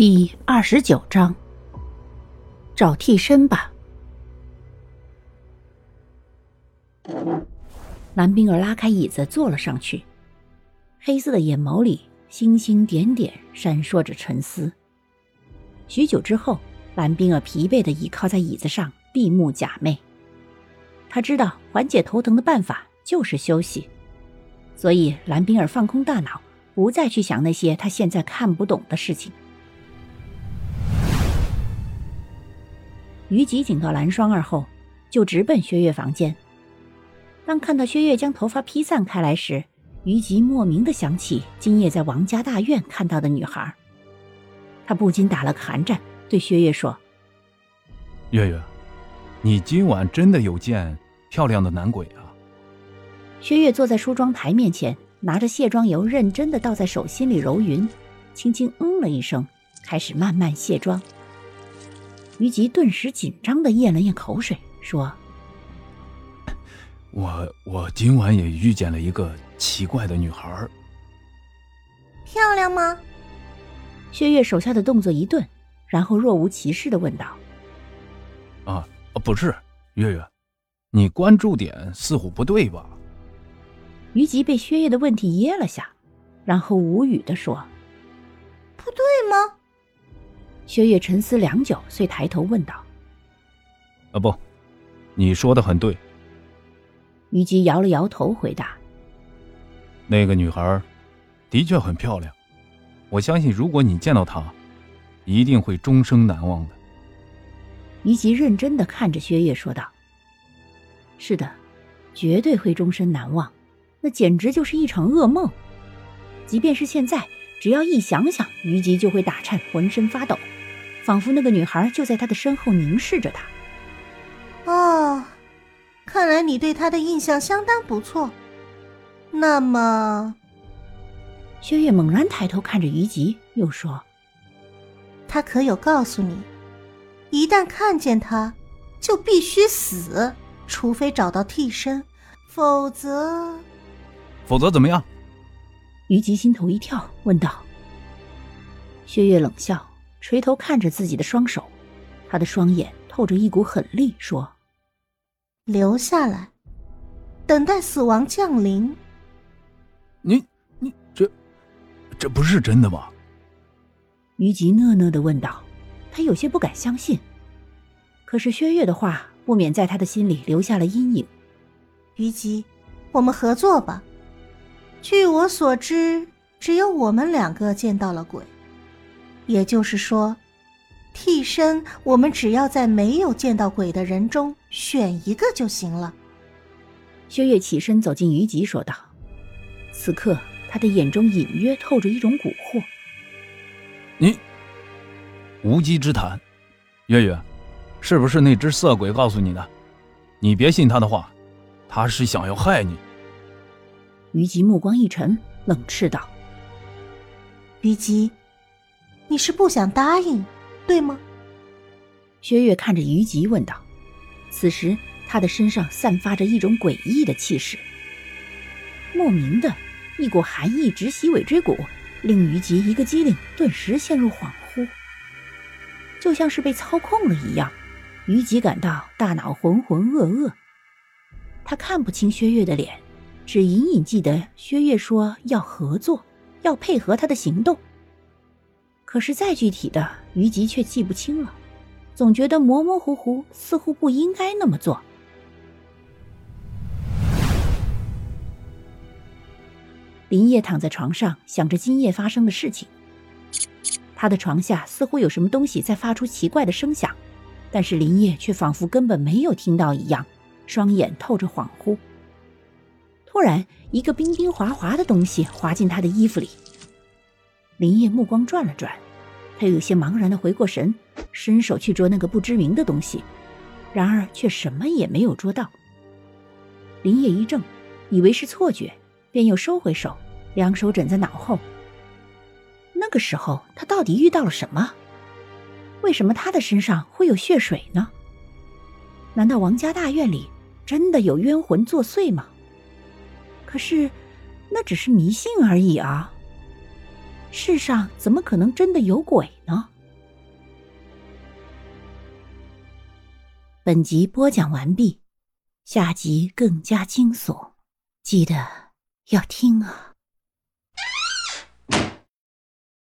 第二十九章，找替身吧。蓝冰儿拉开椅子坐了上去，黑色的眼眸里星星点点，闪烁着沉思。许久之后，蓝冰儿疲惫的倚靠在椅子上，闭目假寐。他知道缓解头疼的办法就是休息，所以蓝冰儿放空大脑，不再去想那些他现在看不懂的事情。于吉警告蓝双儿后，就直奔薛岳房间。当看到薛岳将头发披散开来时，于吉莫名的想起今夜在王家大院看到的女孩，他不禁打了个寒战，对薛岳说：“月月，你今晚真的有见漂亮的男鬼啊？”薛岳坐在梳妆台面前，拿着卸妆油，认真的倒在手心里揉匀，轻轻嗯了一声，开始慢慢卸妆。于吉顿时紧张的咽了咽口水，说：“我我今晚也遇见了一个奇怪的女孩，漂亮吗？”薛岳手下的动作一顿，然后若无其事的问道：“啊，不是，月月，你关注点似乎不对吧？”于吉被薛岳的问题噎了下，然后无语的说：“不对吗？”薛岳沉思良久，遂抬头问道：“啊，不，你说的很对。”虞姬摇了摇头，回答：“那个女孩的确很漂亮，我相信如果你见到她，一定会终生难忘的。”虞姬认真的看着薛岳说道：“是的，绝对会终身难忘，那简直就是一场噩梦。即便是现在，只要一想想，虞姬就会打颤，浑身发抖。”仿佛那个女孩就在他的身后凝视着他。哦，看来你对他的印象相当不错。那么，薛岳猛然抬头看着于吉，又说：“他可有告诉你，一旦看见他，就必须死，除非找到替身，否则……否则怎么样？”于吉心头一跳，问道。薛岳冷笑。垂头看着自己的双手，他的双眼透着一股狠厉，说：“留下来，等待死亡降临。”你你这这不是真的吗？于吉讷讷的问道，他有些不敢相信。可是薛岳的话不免在他的心里留下了阴影。于吉，我们合作吧。据我所知，只有我们两个见到了鬼。也就是说，替身我们只要在没有见到鬼的人中选一个就行了。薛岳起身走进于吉，说道：“此刻他的眼中隐约透着一种蛊惑。”你无稽之谈，月月，是不是那只色鬼告诉你的？你别信他的话，他是想要害你。于吉目光一沉，冷斥道：“于吉。”你是不想答应，对吗？薛岳看着于吉问道。此时他的身上散发着一种诡异的气势，莫名的一股寒意直袭尾椎骨，令于吉一个机灵，顿时陷入恍惚，就像是被操控了一样。于吉感到大脑浑浑噩噩，他看不清薛岳的脸，只隐隐记得薛岳说要合作，要配合他的行动。可是再具体的，于吉却记不清了，总觉得模模糊糊，似乎不应该那么做。林叶躺在床上，想着今夜发生的事情。他的床下似乎有什么东西在发出奇怪的声响，但是林叶却仿佛根本没有听到一样，双眼透着恍惚。突然，一个冰冰滑滑的东西滑进他的衣服里。林叶目光转了转，他有些茫然的回过神，伸手去捉那个不知名的东西，然而却什么也没有捉到。林叶一怔，以为是错觉，便又收回手，两手枕在脑后。那个时候，他到底遇到了什么？为什么他的身上会有血水呢？难道王家大院里真的有冤魂作祟吗？可是，那只是迷信而已啊。世上怎么可能真的有鬼呢？本集播讲完毕，下集更加惊悚，记得要听啊！